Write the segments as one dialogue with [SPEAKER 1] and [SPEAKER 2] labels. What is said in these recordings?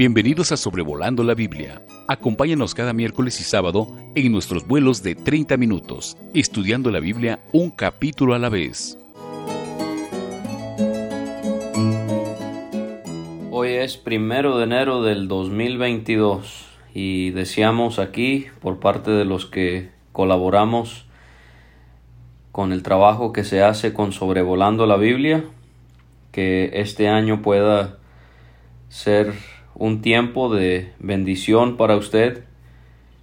[SPEAKER 1] Bienvenidos a Sobrevolando la Biblia. Acompáñanos cada miércoles y sábado en nuestros vuelos de 30 minutos, estudiando la Biblia un capítulo a la vez.
[SPEAKER 2] Hoy es primero de enero del 2022 y deseamos aquí, por parte de los que colaboramos con el trabajo que se hace con Sobrevolando la Biblia, que este año pueda ser un tiempo de bendición para usted.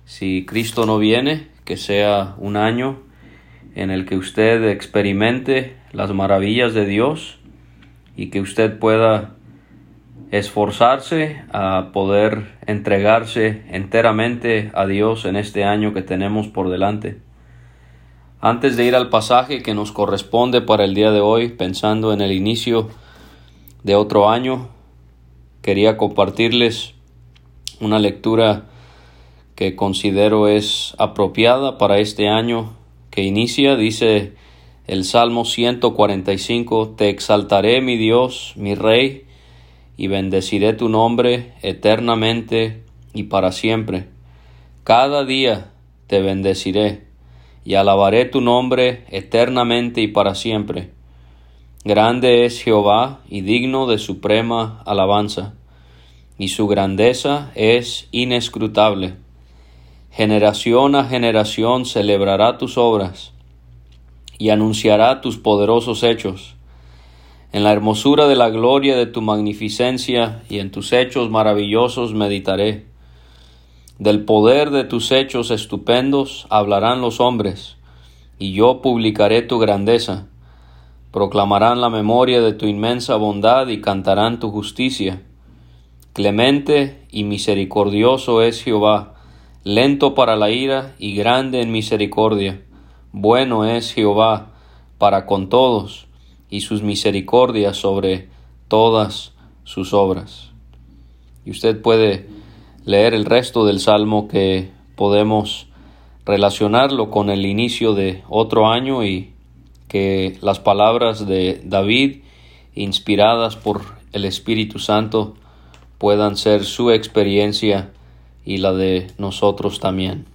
[SPEAKER 2] Si Cristo no viene, que sea un año en el que usted experimente las maravillas de Dios y que usted pueda esforzarse a poder entregarse enteramente a Dios en este año que tenemos por delante. Antes de ir al pasaje que nos corresponde para el día de hoy, pensando en el inicio de otro año, quería compartirles una lectura que considero es apropiada para este año que inicia. Dice el Salmo 145, Te exaltaré mi Dios, mi Rey, y bendeciré tu nombre eternamente y para siempre. Cada día te bendeciré y alabaré tu nombre eternamente y para siempre. Grande es Jehová y digno de suprema alabanza, y su grandeza es inescrutable. Generación a generación celebrará tus obras y anunciará tus poderosos hechos. En la hermosura de la gloria de tu magnificencia y en tus hechos maravillosos meditaré. Del poder de tus hechos estupendos hablarán los hombres, y yo publicaré tu grandeza proclamarán la memoria de tu inmensa bondad y cantarán tu justicia. Clemente y misericordioso es Jehová, lento para la ira y grande en misericordia. Bueno es Jehová para con todos, y sus misericordias sobre todas sus obras. Y usted puede leer el resto del salmo que podemos relacionarlo con el inicio de otro año y que las palabras de David, inspiradas por el Espíritu Santo, puedan ser su experiencia y la de nosotros también.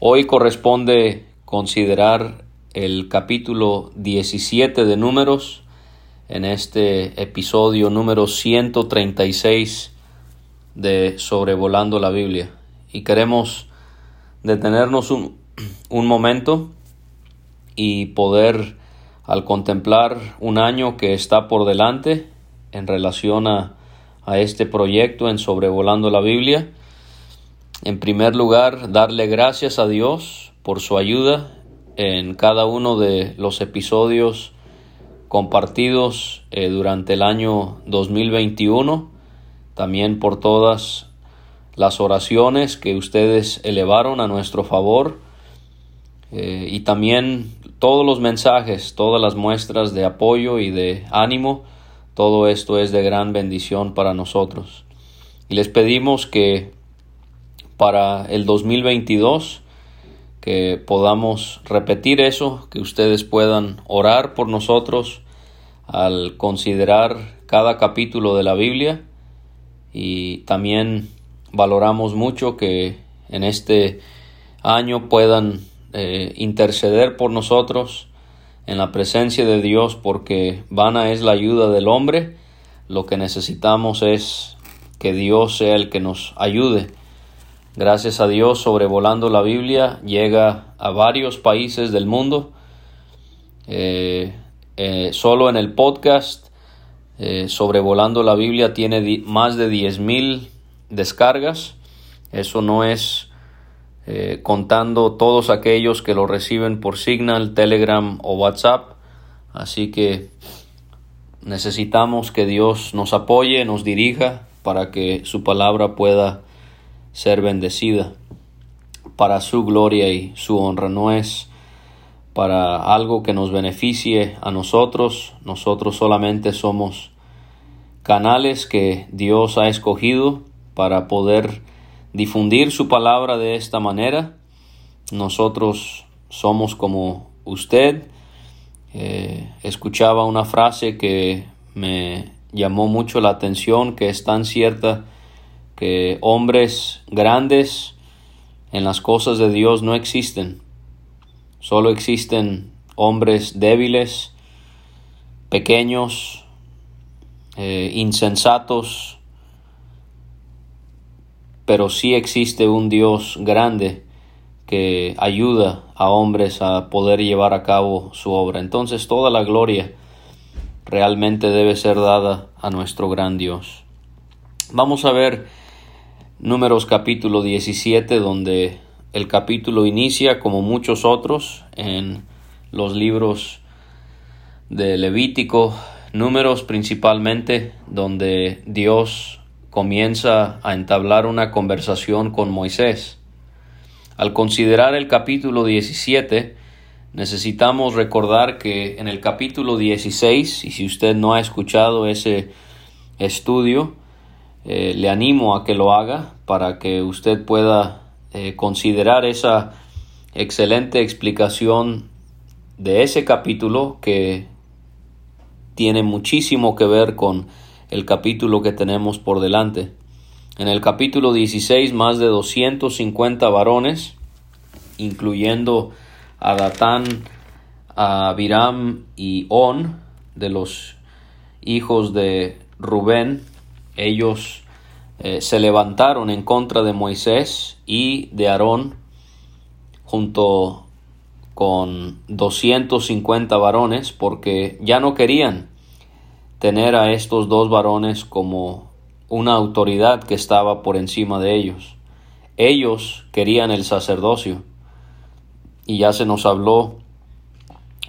[SPEAKER 2] Hoy corresponde considerar el capítulo 17 de Números en este episodio número 136 de Sobrevolando la Biblia. Y queremos detenernos un, un momento y poder al contemplar un año que está por delante en relación a, a este proyecto en sobrevolando la Biblia, en primer lugar darle gracias a Dios por su ayuda en cada uno de los episodios compartidos eh, durante el año 2021, también por todas las oraciones que ustedes elevaron a nuestro favor eh, y también todos los mensajes, todas las muestras de apoyo y de ánimo, todo esto es de gran bendición para nosotros. Y les pedimos que para el 2022 que podamos repetir eso, que ustedes puedan orar por nosotros al considerar cada capítulo de la Biblia y también valoramos mucho que en este año puedan eh, interceder por nosotros en la presencia de Dios porque vana es la ayuda del hombre. Lo que necesitamos es que Dios sea el que nos ayude. Gracias a Dios, sobrevolando la Biblia, llega a varios países del mundo. Eh, eh, solo en el podcast Sobrevolando la Biblia tiene más de 10.000 descargas. Eso no es eh, contando todos aquellos que lo reciben por Signal, Telegram o WhatsApp. Así que necesitamos que Dios nos apoye, nos dirija para que su palabra pueda ser bendecida para su gloria y su honra. No es para algo que nos beneficie a nosotros. Nosotros solamente somos canales que Dios ha escogido para poder difundir su palabra de esta manera. Nosotros somos como usted. Eh, escuchaba una frase que me llamó mucho la atención que es tan cierta que hombres grandes en las cosas de Dios no existen. Solo existen hombres débiles, pequeños, eh, insensatos, pero sí existe un Dios grande que ayuda a hombres a poder llevar a cabo su obra. Entonces toda la gloria realmente debe ser dada a nuestro gran Dios. Vamos a ver números capítulo 17 donde el capítulo inicia como muchos otros en los libros de Levítico, números principalmente donde Dios comienza a entablar una conversación con Moisés. Al considerar el capítulo 17, necesitamos recordar que en el capítulo 16, y si usted no ha escuchado ese estudio, eh, le animo a que lo haga para que usted pueda eh, considerar esa excelente explicación de ese capítulo que tiene muchísimo que ver con el capítulo que tenemos por delante. En el capítulo 16 más de 250 varones, incluyendo a Datán, a Biram y On, de los hijos de Rubén, ellos eh, se levantaron en contra de Moisés y de Aarón junto con 250 varones porque ya no querían tener a estos dos varones como una autoridad que estaba por encima de ellos. Ellos querían el sacerdocio y ya se nos habló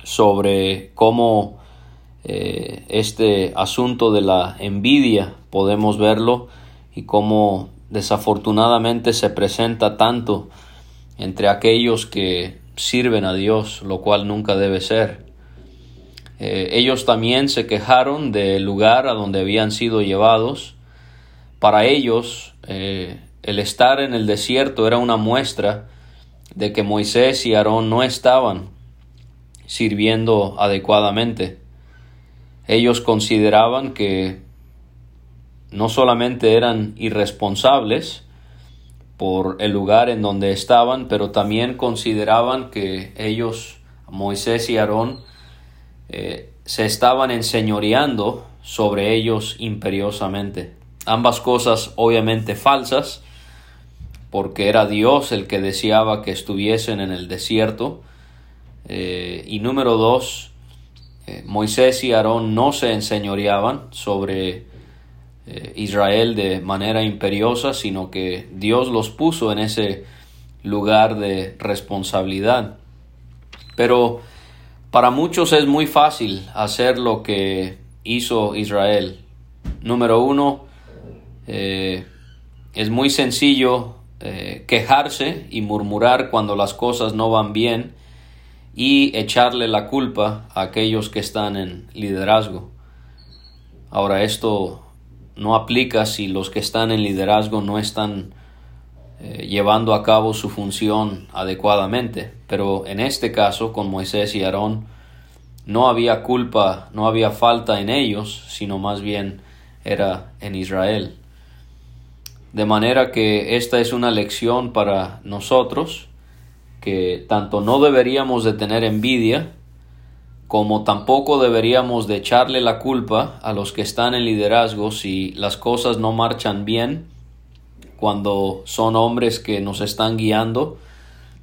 [SPEAKER 2] sobre cómo eh, este asunto de la envidia podemos verlo y cómo desafortunadamente se presenta tanto entre aquellos que sirven a Dios, lo cual nunca debe ser. Eh, ellos también se quejaron del lugar a donde habían sido llevados. Para ellos, eh, el estar en el desierto era una muestra de que Moisés y Aarón no estaban sirviendo adecuadamente. Ellos consideraban que no solamente eran irresponsables, por el lugar en donde estaban, pero también consideraban que ellos, Moisés y Aarón, eh, se estaban enseñoreando sobre ellos imperiosamente. Ambas cosas obviamente falsas, porque era Dios el que deseaba que estuviesen en el desierto. Eh, y número dos, eh, Moisés y Aarón no se enseñoreaban sobre Israel de manera imperiosa, sino que Dios los puso en ese lugar de responsabilidad. Pero para muchos es muy fácil hacer lo que hizo Israel. Número uno, eh, es muy sencillo eh, quejarse y murmurar cuando las cosas no van bien y echarle la culpa a aquellos que están en liderazgo. Ahora esto no aplica si los que están en liderazgo no están eh, llevando a cabo su función adecuadamente. Pero en este caso, con Moisés y Aarón, no había culpa, no había falta en ellos, sino más bien era en Israel. De manera que esta es una lección para nosotros, que tanto no deberíamos de tener envidia, como tampoco deberíamos de echarle la culpa a los que están en liderazgo si las cosas no marchan bien cuando son hombres que nos están guiando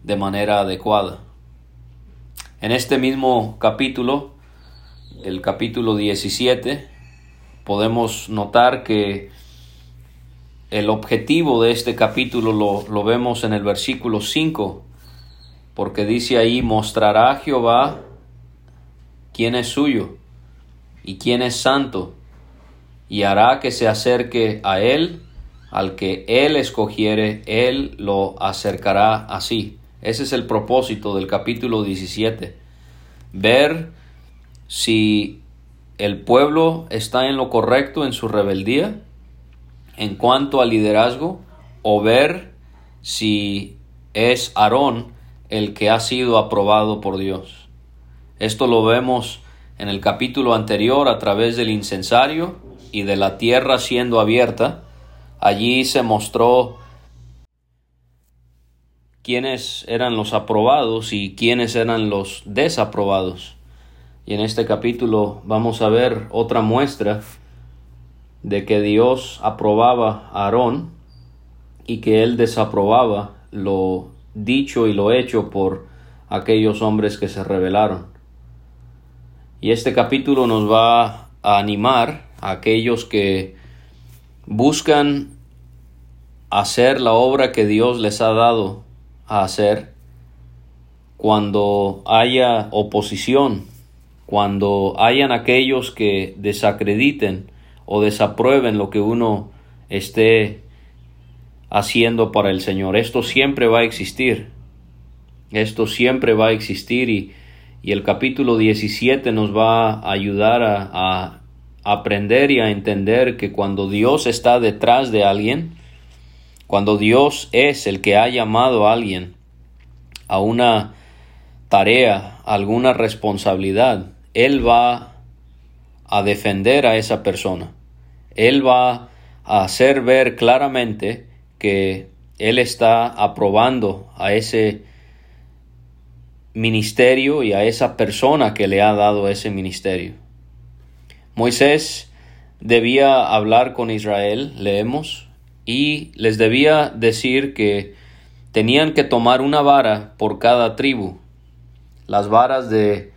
[SPEAKER 2] de manera adecuada. En este mismo capítulo, el capítulo 17, podemos notar que el objetivo de este capítulo lo, lo vemos en el versículo 5, porque dice ahí, mostrará Jehová quién es suyo y quién es santo, y hará que se acerque a él, al que él escogiere, él lo acercará así. Ese es el propósito del capítulo 17. Ver si el pueblo está en lo correcto en su rebeldía en cuanto al liderazgo o ver si es Aarón el que ha sido aprobado por Dios. Esto lo vemos en el capítulo anterior a través del incensario y de la tierra siendo abierta, allí se mostró quiénes eran los aprobados y quiénes eran los desaprobados. Y en este capítulo vamos a ver otra muestra de que Dios aprobaba a Aarón y que él desaprobaba lo dicho y lo hecho por aquellos hombres que se rebelaron. Y este capítulo nos va a animar a aquellos que buscan hacer la obra que Dios les ha dado a hacer cuando haya oposición, cuando hayan aquellos que desacrediten o desaprueben lo que uno esté haciendo para el Señor. Esto siempre va a existir. Esto siempre va a existir y, y el capítulo 17 nos va a ayudar a, a aprender y a entender que cuando Dios está detrás de alguien, cuando Dios es el que ha llamado a alguien a una tarea, alguna responsabilidad, Él va a defender a esa persona. Él va a hacer ver claramente que Él está aprobando a ese ministerio y a esa persona que le ha dado ese ministerio. Moisés debía hablar con Israel, leemos, y les debía decir que tenían que tomar una vara por cada tribu, las varas de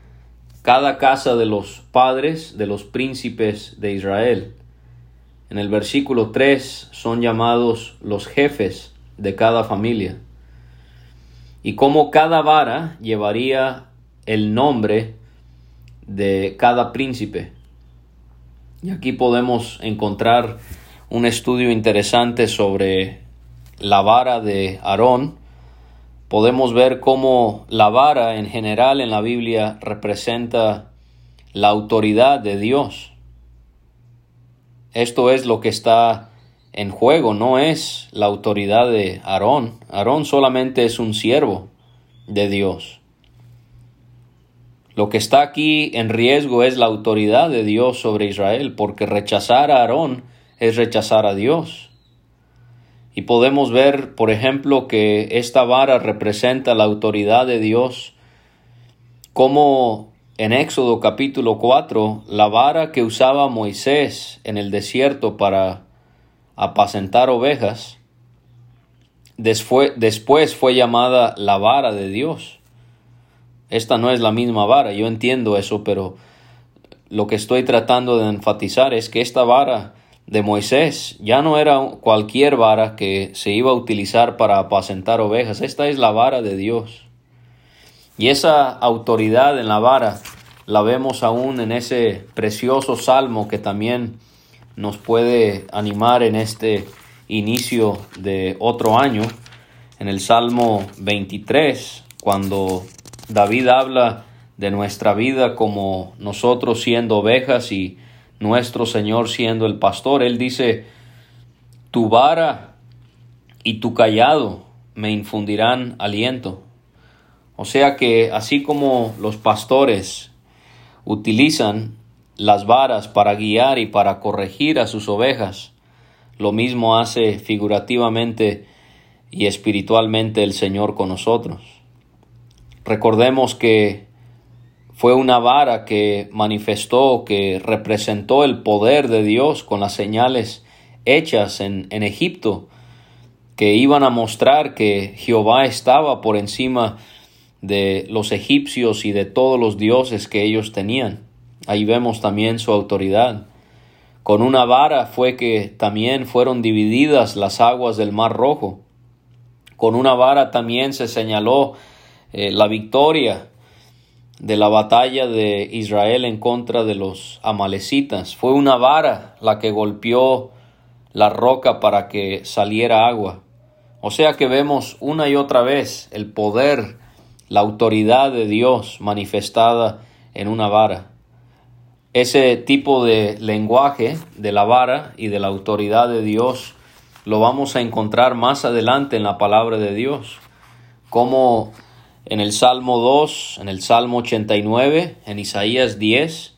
[SPEAKER 2] cada casa de los padres de los príncipes de Israel. En el versículo 3 son llamados los jefes de cada familia. Y como cada vara llevaría el nombre de cada príncipe. Y aquí podemos encontrar un estudio interesante sobre la vara de Aarón, podemos ver cómo la vara en general en la Biblia representa la autoridad de Dios. Esto es lo que está en juego, no es la autoridad de Aarón. Aarón solamente es un siervo de Dios. Lo que está aquí en riesgo es la autoridad de Dios sobre Israel, porque rechazar a Aarón es rechazar a Dios. Y podemos ver, por ejemplo, que esta vara representa la autoridad de Dios, como en Éxodo capítulo 4, la vara que usaba Moisés en el desierto para apacentar ovejas, después, después fue llamada la vara de Dios. Esta no es la misma vara, yo entiendo eso, pero lo que estoy tratando de enfatizar es que esta vara de Moisés ya no era cualquier vara que se iba a utilizar para apacentar ovejas, esta es la vara de Dios. Y esa autoridad en la vara la vemos aún en ese precioso salmo que también nos puede animar en este inicio de otro año, en el Salmo 23, cuando David habla de nuestra vida como nosotros siendo ovejas y nuestro Señor siendo el pastor. Él dice, tu vara y tu callado me infundirán aliento. O sea que así como los pastores utilizan las varas para guiar y para corregir a sus ovejas, lo mismo hace figurativamente y espiritualmente el Señor con nosotros. Recordemos que fue una vara que manifestó, que representó el poder de Dios con las señales hechas en, en Egipto, que iban a mostrar que Jehová estaba por encima de los egipcios y de todos los dioses que ellos tenían. Ahí vemos también su autoridad. Con una vara fue que también fueron divididas las aguas del Mar Rojo. Con una vara también se señaló eh, la victoria de la batalla de Israel en contra de los amalecitas. Fue una vara la que golpeó la roca para que saliera agua. O sea que vemos una y otra vez el poder, la autoridad de Dios manifestada en una vara. Ese tipo de lenguaje de la vara y de la autoridad de Dios lo vamos a encontrar más adelante en la palabra de Dios. Como en el Salmo 2, en el Salmo 89, en Isaías 10,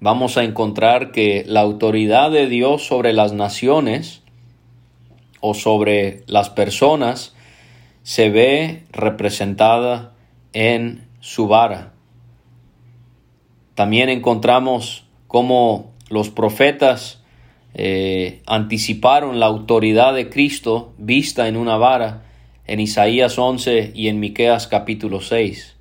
[SPEAKER 2] vamos a encontrar que la autoridad de Dios sobre las naciones o sobre las personas se ve representada en su vara. También encontramos cómo los profetas eh, anticiparon la autoridad de Cristo vista en una vara en Isaías 11 y en Miqueas capítulo 6.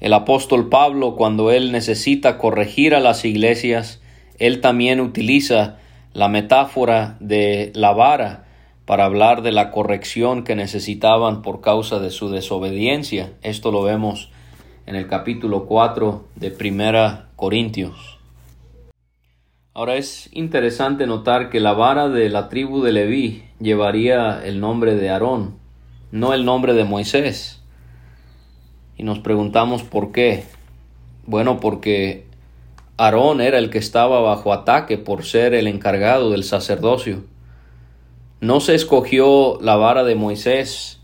[SPEAKER 2] El apóstol Pablo, cuando él necesita corregir a las iglesias, él también utiliza la metáfora de la vara para hablar de la corrección que necesitaban por causa de su desobediencia. Esto lo vemos en el capítulo 4 de Primera Corintios. Ahora es interesante notar que la vara de la tribu de Leví llevaría el nombre de Aarón, no el nombre de Moisés. Y nos preguntamos por qué. Bueno, porque Aarón era el que estaba bajo ataque por ser el encargado del sacerdocio. No se escogió la vara de Moisés,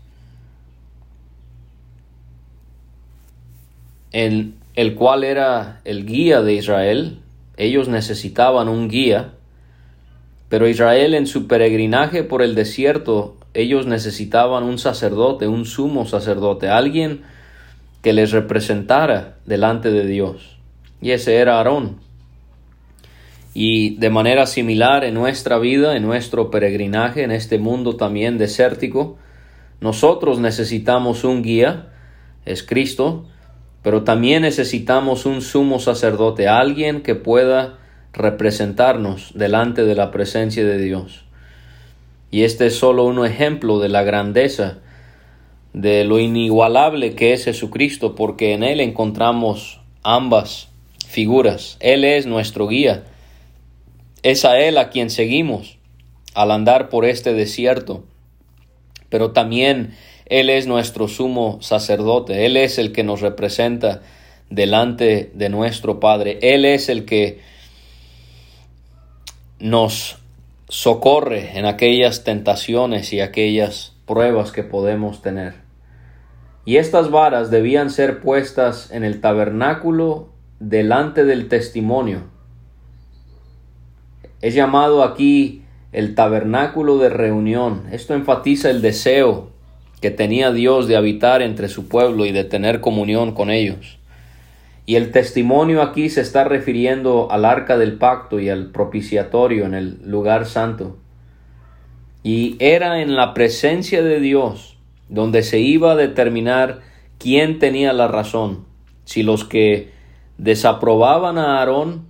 [SPEAKER 2] en el cual era el guía de Israel. Ellos necesitaban un guía, pero Israel en su peregrinaje por el desierto, ellos necesitaban un sacerdote, un sumo sacerdote, alguien que les representara delante de Dios. Y ese era Aarón. Y de manera similar en nuestra vida, en nuestro peregrinaje, en este mundo también desértico, nosotros necesitamos un guía, es Cristo, pero también necesitamos un sumo sacerdote, alguien que pueda representarnos delante de la presencia de Dios. Y este es solo un ejemplo de la grandeza de lo inigualable que es Jesucristo, porque en Él encontramos ambas figuras. Él es nuestro guía. Es a Él a quien seguimos al andar por este desierto. Pero también Él es nuestro sumo sacerdote. Él es el que nos representa delante de nuestro Padre. Él es el que nos socorre en aquellas tentaciones y aquellas pruebas que podemos tener. Y estas varas debían ser puestas en el tabernáculo delante del testimonio. Es llamado aquí el tabernáculo de reunión. Esto enfatiza el deseo que tenía Dios de habitar entre su pueblo y de tener comunión con ellos. Y el testimonio aquí se está refiriendo al arca del pacto y al propiciatorio en el lugar santo. Y era en la presencia de Dios donde se iba a determinar quién tenía la razón, si los que desaprobaban a Aarón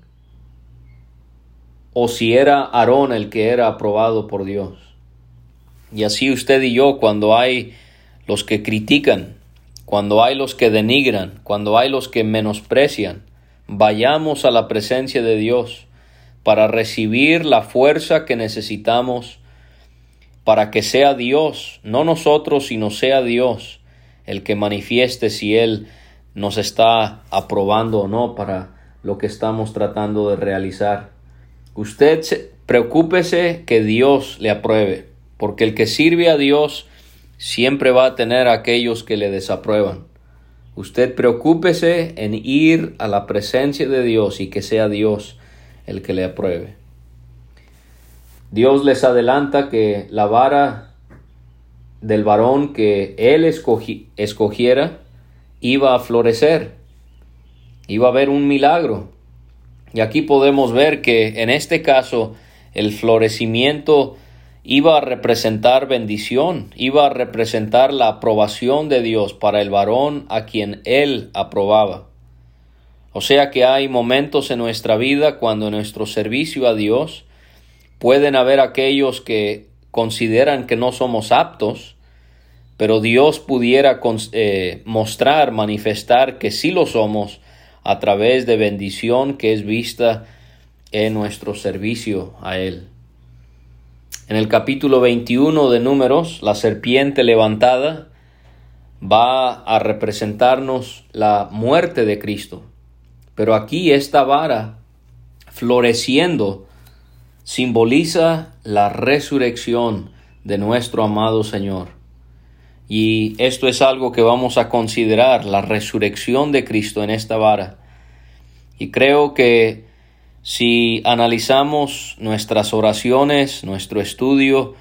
[SPEAKER 2] o si era Aarón el que era aprobado por Dios. Y así usted y yo, cuando hay los que critican, cuando hay los que denigran, cuando hay los que menosprecian, vayamos a la presencia de Dios para recibir la fuerza que necesitamos para que sea Dios, no nosotros, sino sea Dios el que manifieste si Él nos está aprobando o no para lo que estamos tratando de realizar. Usted preocúpese que Dios le apruebe, porque el que sirve a Dios siempre va a tener a aquellos que le desaprueban. Usted preocúpese en ir a la presencia de Dios y que sea Dios el que le apruebe. Dios les adelanta que la vara del varón que él escogiera iba a florecer, iba a haber un milagro. Y aquí podemos ver que en este caso el florecimiento iba a representar bendición, iba a representar la aprobación de Dios para el varón a quien él aprobaba. O sea que hay momentos en nuestra vida cuando nuestro servicio a Dios Pueden haber aquellos que consideran que no somos aptos, pero Dios pudiera eh, mostrar, manifestar que sí lo somos a través de bendición que es vista en nuestro servicio a Él. En el capítulo 21 de Números, la serpiente levantada va a representarnos la muerte de Cristo. Pero aquí esta vara floreciendo simboliza la resurrección de nuestro amado Señor. Y esto es algo que vamos a considerar, la resurrección de Cristo en esta vara. Y creo que si analizamos nuestras oraciones, nuestro estudio,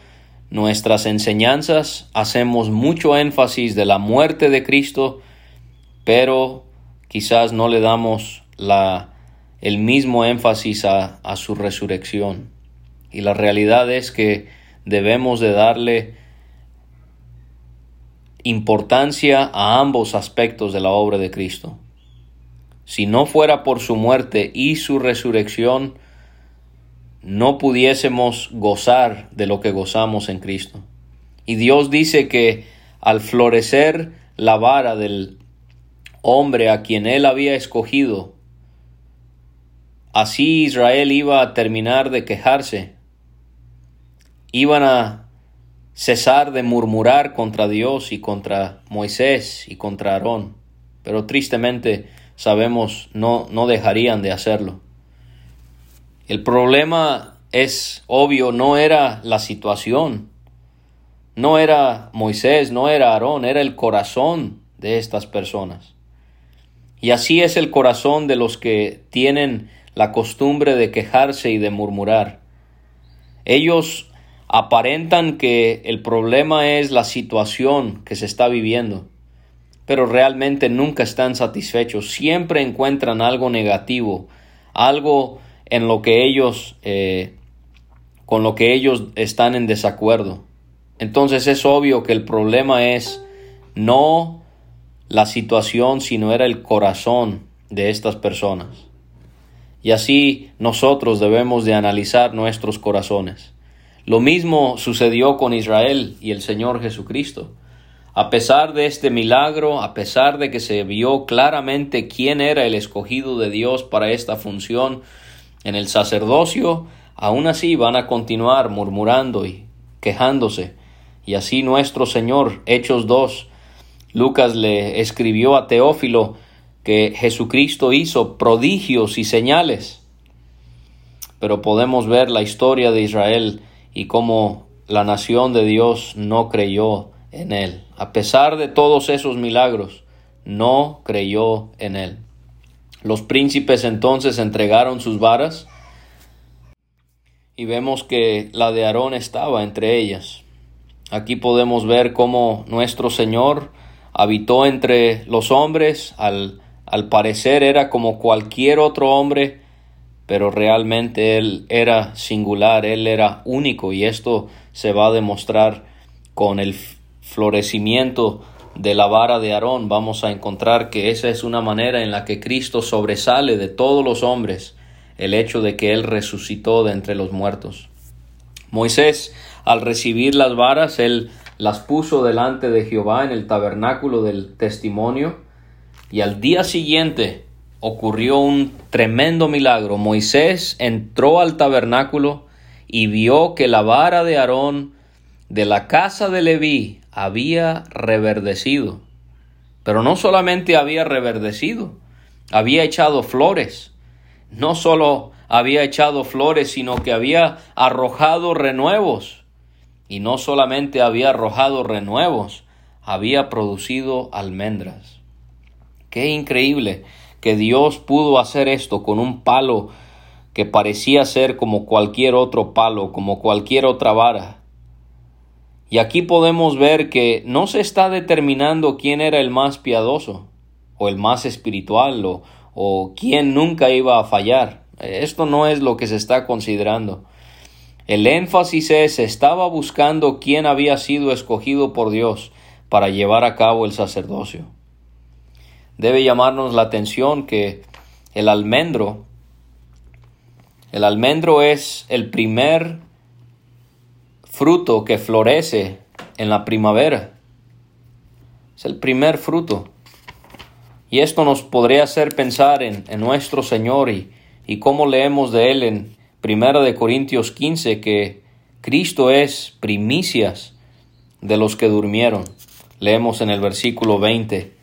[SPEAKER 2] nuestras enseñanzas, hacemos mucho énfasis de la muerte de Cristo, pero quizás no le damos la, el mismo énfasis a, a su resurrección. Y la realidad es que debemos de darle importancia a ambos aspectos de la obra de Cristo. Si no fuera por su muerte y su resurrección, no pudiésemos gozar de lo que gozamos en Cristo. Y Dios dice que al florecer la vara del hombre a quien él había escogido, así Israel iba a terminar de quejarse, iban a cesar de murmurar contra Dios y contra Moisés y contra Aarón, pero tristemente sabemos no, no dejarían de hacerlo. El problema es obvio, no era la situación, no era Moisés, no era Aarón, era el corazón de estas personas. Y así es el corazón de los que tienen la costumbre de quejarse y de murmurar. Ellos aparentan que el problema es la situación que se está viviendo, pero realmente nunca están satisfechos, siempre encuentran algo negativo, algo en lo que ellos, eh, con lo que ellos están en desacuerdo. Entonces es obvio que el problema es no la situación, sino era el corazón de estas personas. Y así nosotros debemos de analizar nuestros corazones. Lo mismo sucedió con Israel y el Señor Jesucristo. A pesar de este milagro, a pesar de que se vio claramente quién era el escogido de Dios para esta función en el sacerdocio, aún así van a continuar murmurando y quejándose. Y así nuestro Señor, Hechos 2, Lucas le escribió a Teófilo que Jesucristo hizo prodigios y señales. Pero podemos ver la historia de Israel y cómo la nación de Dios no creyó en él. A pesar de todos esos milagros, no creyó en él. Los príncipes entonces entregaron sus varas y vemos que la de Aarón estaba entre ellas. Aquí podemos ver cómo nuestro Señor habitó entre los hombres, al, al parecer era como cualquier otro hombre, pero realmente Él era singular, Él era único y esto se va a demostrar con el florecimiento de la vara de Aarón, vamos a encontrar que esa es una manera en la que Cristo sobresale de todos los hombres, el hecho de que Él resucitó de entre los muertos. Moisés, al recibir las varas, Él las puso delante de Jehová en el tabernáculo del testimonio, y al día siguiente ocurrió un tremendo milagro. Moisés entró al tabernáculo y vio que la vara de Aarón de la casa de Leví había reverdecido. Pero no solamente había reverdecido, había echado flores. No solo había echado flores, sino que había arrojado renuevos. Y no solamente había arrojado renuevos, había producido almendras. Qué increíble que Dios pudo hacer esto con un palo que parecía ser como cualquier otro palo, como cualquier otra vara. Y aquí podemos ver que no se está determinando quién era el más piadoso, o el más espiritual, o, quién nunca iba a fallar. Esto no es lo que se está considerando. El énfasis es, estaba buscando quién había sido escogido por Dios para llevar a cabo el sacerdocio. Debe llamarnos la atención que el almendro, el almendro es el primer fruto que florece en la primavera. Es el primer fruto. Y esto nos podría hacer pensar en, nuestro Señor y, y cómo leemos de Él en 1 de Corintios 15 que Cristo es primicias de los que durmieron. Leemos en el versículo 20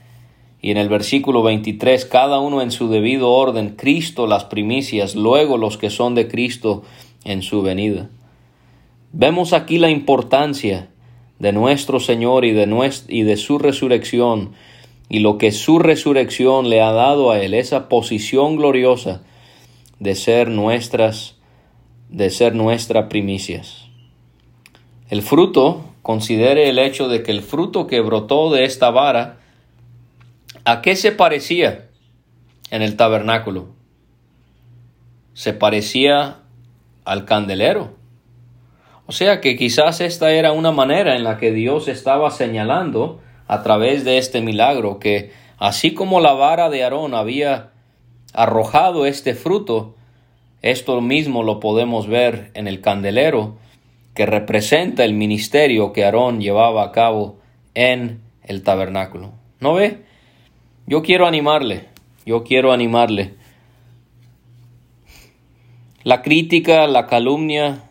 [SPEAKER 2] y en el versículo 23, cada uno en su debido orden, Cristo las primicias, luego los que son de Cristo en su venida. Vemos aquí la importancia de nuestro Señor y de, y de su resurrección y lo que su resurrección le ha dado a él, esa posición gloriosa de ser nuestras, de ser nuestra primicias. El fruto, considere el hecho de que el fruto que brotó de esta vara, ¿a qué se parecía en el tabernáculo? Se parecía al candelero. O sea que quizás esta era una manera en la que Dios estaba señalando a través de este milagro que así como la vara de Aarón había arrojado este fruto, esto mismo lo podemos ver en el candelero que representa el ministerio que Aarón llevaba a cabo en el tabernáculo. ¿No ve? Yo quiero animarle, yo quiero animarle. La crítica, la calumnia,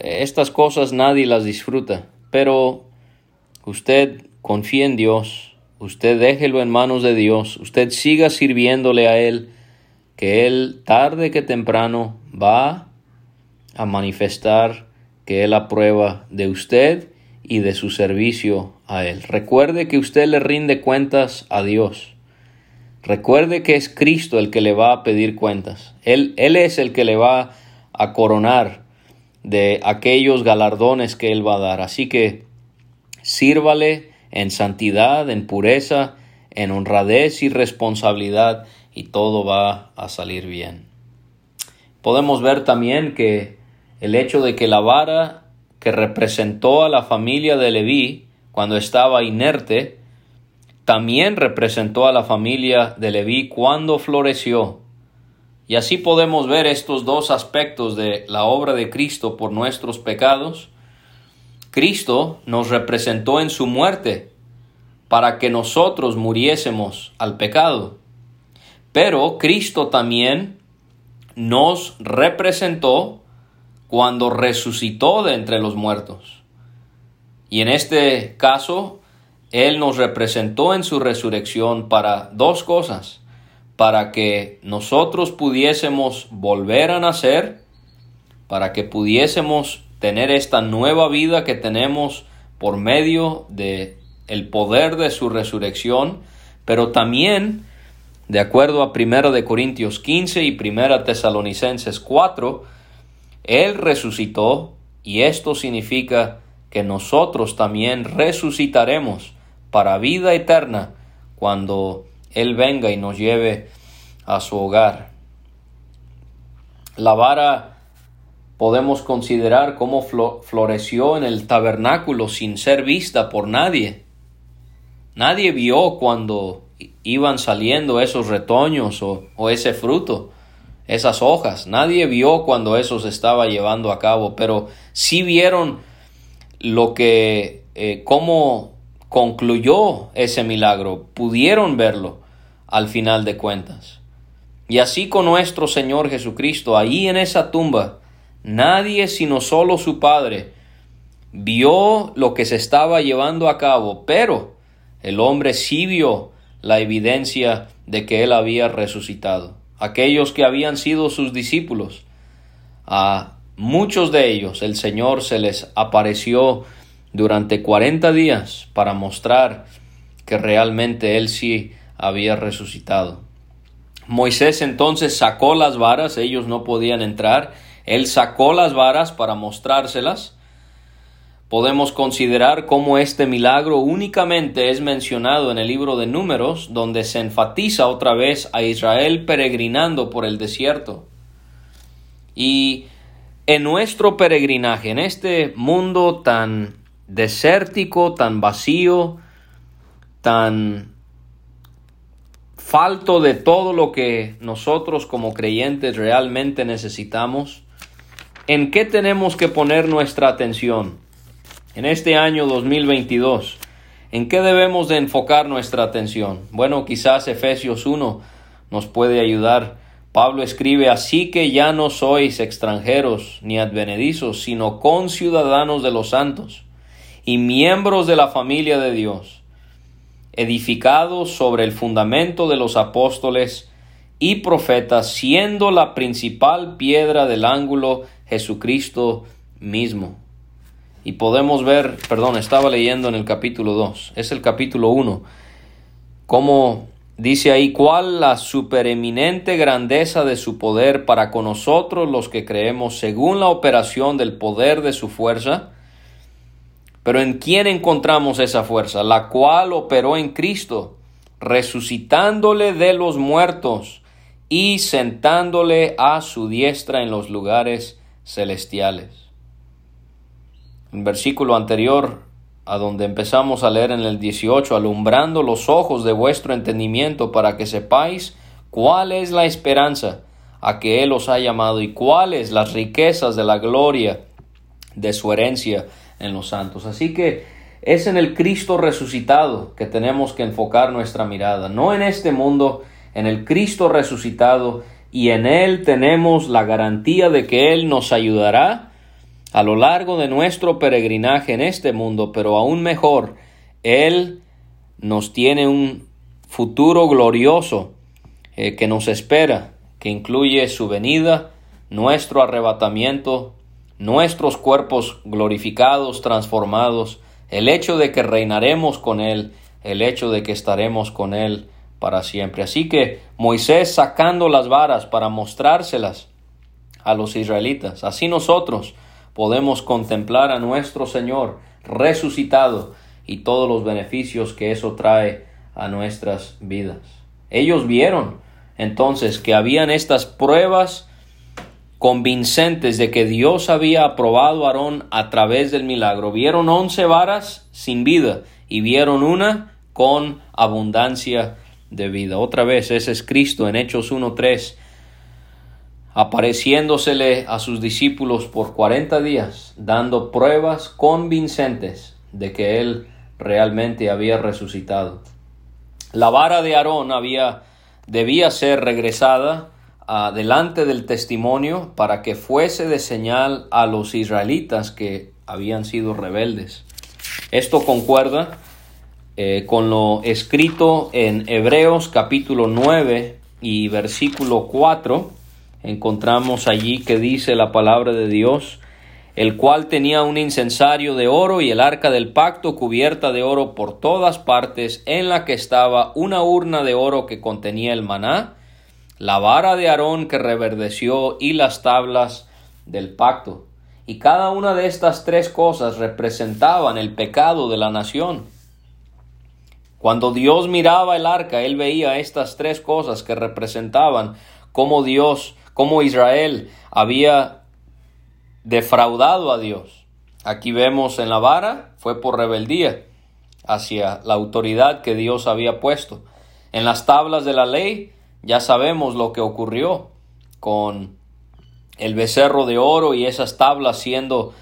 [SPEAKER 2] estas cosas nadie las disfruta, pero usted confía en Dios, usted déjelo en manos de Dios, usted siga sirviéndole a Él, que Él tarde que temprano va a manifestar que Él aprueba de usted y de su servicio a Él. Recuerde que usted le rinde cuentas a Dios. Recuerde que es Cristo el que le va a pedir cuentas. Él, él es el que le va a coronar de aquellos galardones que Él va a dar. Así que sírvale en santidad, en pureza, en honradez y responsabilidad y todo va a salir bien. Podemos ver también que el hecho de que la vara que representó a la familia de Leví cuando estaba inerte, también representó a la familia de Leví cuando floreció. Y así podemos ver estos dos aspectos de la obra de Cristo por nuestros pecados. Cristo nos representó en su muerte para que nosotros muriésemos al pecado. Pero Cristo también nos representó cuando resucitó de entre los muertos. Y en este caso, Él nos representó en su resurrección para dos cosas para que nosotros pudiésemos volver a nacer, para que pudiésemos tener esta nueva vida que tenemos por medio de el poder de su resurrección, pero también de acuerdo a 1 de Corintios 15 y 1 Tesalonicenses 4, él resucitó y esto significa que nosotros también resucitaremos para vida eterna cuando él venga y nos lleve a su hogar. La vara podemos considerar cómo floreció en el tabernáculo sin ser vista por nadie. Nadie vio cuando iban saliendo esos retoños o, ese fruto, esas hojas. Nadie vio cuando eso se estaba llevando a cabo, pero sí vieron lo que, eh, cómo concluyó ese milagro, pudieron verlo al final de cuentas. Y así con nuestro Señor Jesucristo, ahí en esa tumba, nadie sino solo su Padre vio lo que se estaba llevando a cabo, pero el hombre sí vio la evidencia de que él había resucitado. Aquellos que habían sido sus discípulos, a muchos de ellos el Señor se les apareció durante cuarenta días para mostrar que realmente él sí había resucitado. Moisés entonces sacó las varas, ellos no podían entrar, él sacó las varas para mostrárselas. Podemos considerar cómo este milagro únicamente es mencionado en el libro de números, donde se enfatiza otra vez a Israel peregrinando por el desierto. Y en nuestro peregrinaje, en este mundo tan desértico, tan vacío, tan falto de todo lo que nosotros como creyentes realmente necesitamos, ¿en qué tenemos que poner nuestra atención en este año 2022? ¿En qué debemos de enfocar nuestra atención? Bueno, quizás Efesios 1 nos puede ayudar. Pablo escribe, así que ya no sois extranjeros ni advenedizos, sino conciudadanos de los santos y miembros de la familia de Dios edificado sobre el fundamento de los apóstoles y profetas, siendo la principal piedra del ángulo Jesucristo mismo. Y podemos ver, perdón, estaba leyendo en el capítulo 2, es el capítulo 1, como dice ahí, cuál la supereminente grandeza de su poder para con nosotros los que creemos según la operación del poder de su fuerza. Pero ¿en quién encontramos esa fuerza? La cual operó en Cristo, resucitándole de los muertos y sentándole a su diestra en los lugares celestiales. En versículo anterior, a donde empezamos a leer en el 18, alumbrando los ojos de vuestro entendimiento para que sepáis cuál es la esperanza a que Él os ha llamado y cuáles las riquezas de la gloria de su herencia en los santos. Así que es en el Cristo resucitado que tenemos que enfocar nuestra mirada, no en este mundo, en el Cristo resucitado y en Él tenemos la garantía de que Él nos ayudará a lo largo de nuestro peregrinaje en este mundo, pero aún mejor, Él nos tiene un futuro glorioso eh, que nos espera, que incluye su venida, nuestro arrebatamiento, nuestros cuerpos glorificados, transformados, el hecho de que reinaremos con Él, el hecho de que estaremos con Él para siempre. Así que Moisés sacando las varas para mostrárselas a los israelitas, así nosotros podemos contemplar a nuestro Señor resucitado y todos los beneficios que eso trae a nuestras vidas. Ellos vieron entonces que habían estas pruebas convincentes de que Dios había aprobado a Aarón a través del milagro. Vieron once varas sin vida y vieron una con abundancia de vida. Otra vez, ese es Cristo en Hechos 1.3, apareciéndosele a sus discípulos por cuarenta días, dando pruebas convincentes de que Él realmente había resucitado. La vara de Aarón había, debía ser regresada delante del testimonio para que fuese de señal a los israelitas que habían sido rebeldes. Esto concuerda eh, con lo escrito en Hebreos capítulo 9 y versículo 4, encontramos allí que dice la palabra de Dios, el cual tenía un incensario de oro y el arca del pacto cubierta de oro por todas partes, en la que estaba una urna de oro que contenía el maná, la vara de Aarón que reverdeció y las tablas del pacto. Y cada una de estas tres cosas representaban el pecado de la nación. Cuando Dios miraba el arca, él veía estas tres cosas que representaban cómo Dios, cómo Israel había defraudado a Dios. Aquí vemos en la vara fue por rebeldía hacia la autoridad que Dios había puesto. En las tablas de la ley ya sabemos lo que ocurrió con el becerro de oro y esas tablas siendo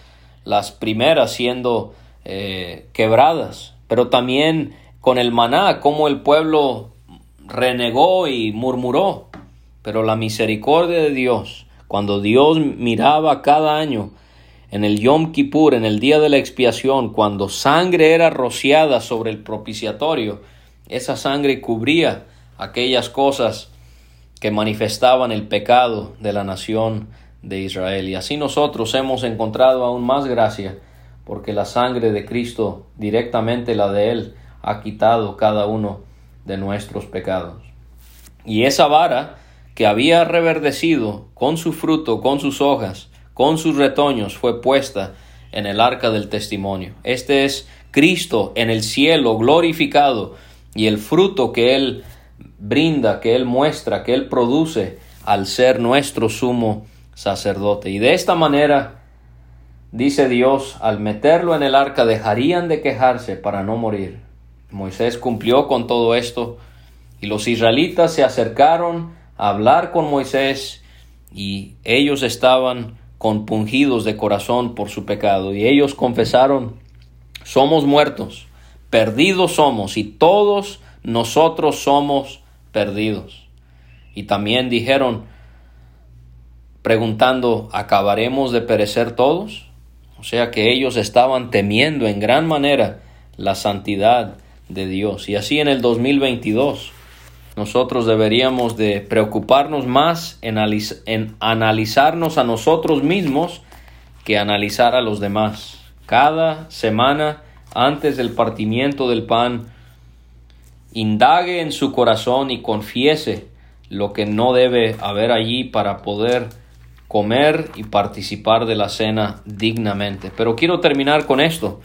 [SPEAKER 2] las primeras siendo eh, quebradas, pero también con el maná, como el pueblo renegó y murmuró. Pero la misericordia de Dios, cuando Dios miraba cada año en el Yom Kippur, en el día de la expiación, cuando sangre era rociada sobre el propiciatorio, esa sangre cubría aquellas cosas que manifestaban el pecado de la nación de Israel. Y así nosotros hemos encontrado aún más gracia, porque la sangre de Cristo, directamente la de Él, ha quitado cada uno de nuestros pecados. Y esa vara que había reverdecido con su fruto, con sus hojas, con sus retoños, fue puesta en el arca del testimonio. Este es Cristo en el cielo glorificado y el fruto que Él brinda, que Él muestra, que Él produce al ser nuestro sumo sacerdote. Y de esta manera, dice Dios, al meterlo en el arca dejarían de quejarse para no morir. Moisés cumplió con todo esto y los israelitas se acercaron a hablar con Moisés y ellos estaban compungidos de corazón por su pecado y ellos confesaron, somos muertos, perdidos somos y todos nosotros somos perdidos. Y también dijeron, preguntando, ¿acabaremos de perecer todos? O sea que ellos estaban temiendo en gran manera la santidad de Dios. Y así en el 2022 nosotros deberíamos de preocuparnos más en, en analizarnos a nosotros mismos que analizar a los demás. Cada semana antes del partimiento del pan, indague en su corazón y confiese lo que no debe haber allí para poder comer y participar de la cena dignamente. Pero quiero terminar con esto.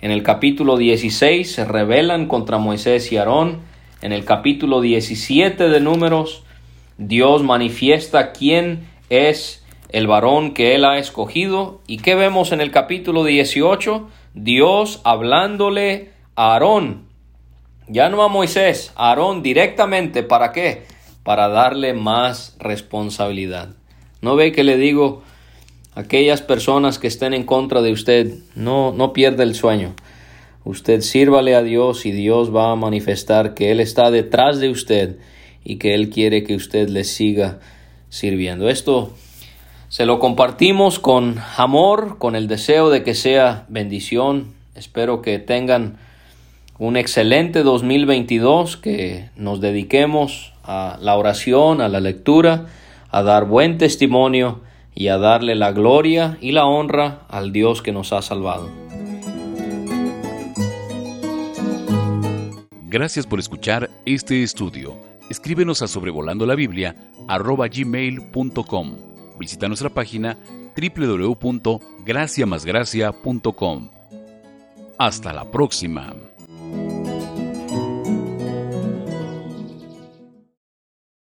[SPEAKER 2] En el capítulo 16 se rebelan contra Moisés y Aarón. En el capítulo 17 de Números, Dios manifiesta quién es el varón que él ha escogido. ¿Y qué vemos en el capítulo 18? Dios hablándole a Aarón. Ya no a Moisés, a Aarón directamente. ¿Para qué? Para darle más responsabilidad. ¿No ve que le digo? Aquellas personas que estén en contra de usted, no, no pierda el sueño. Usted sírvale a Dios y Dios va a manifestar que Él está detrás de usted y que Él quiere que usted le siga sirviendo. Esto se lo compartimos con amor, con el deseo de que sea bendición. Espero que tengan un excelente 2022, que nos dediquemos a la oración, a la lectura, a dar buen testimonio y a darle la gloria y la honra al Dios que nos ha salvado.
[SPEAKER 1] Gracias por escuchar este estudio. Escríbenos a sobrevolando la Biblia gmail.com Visita nuestra página www.graciamasgracia.com. Hasta la próxima. Thank you.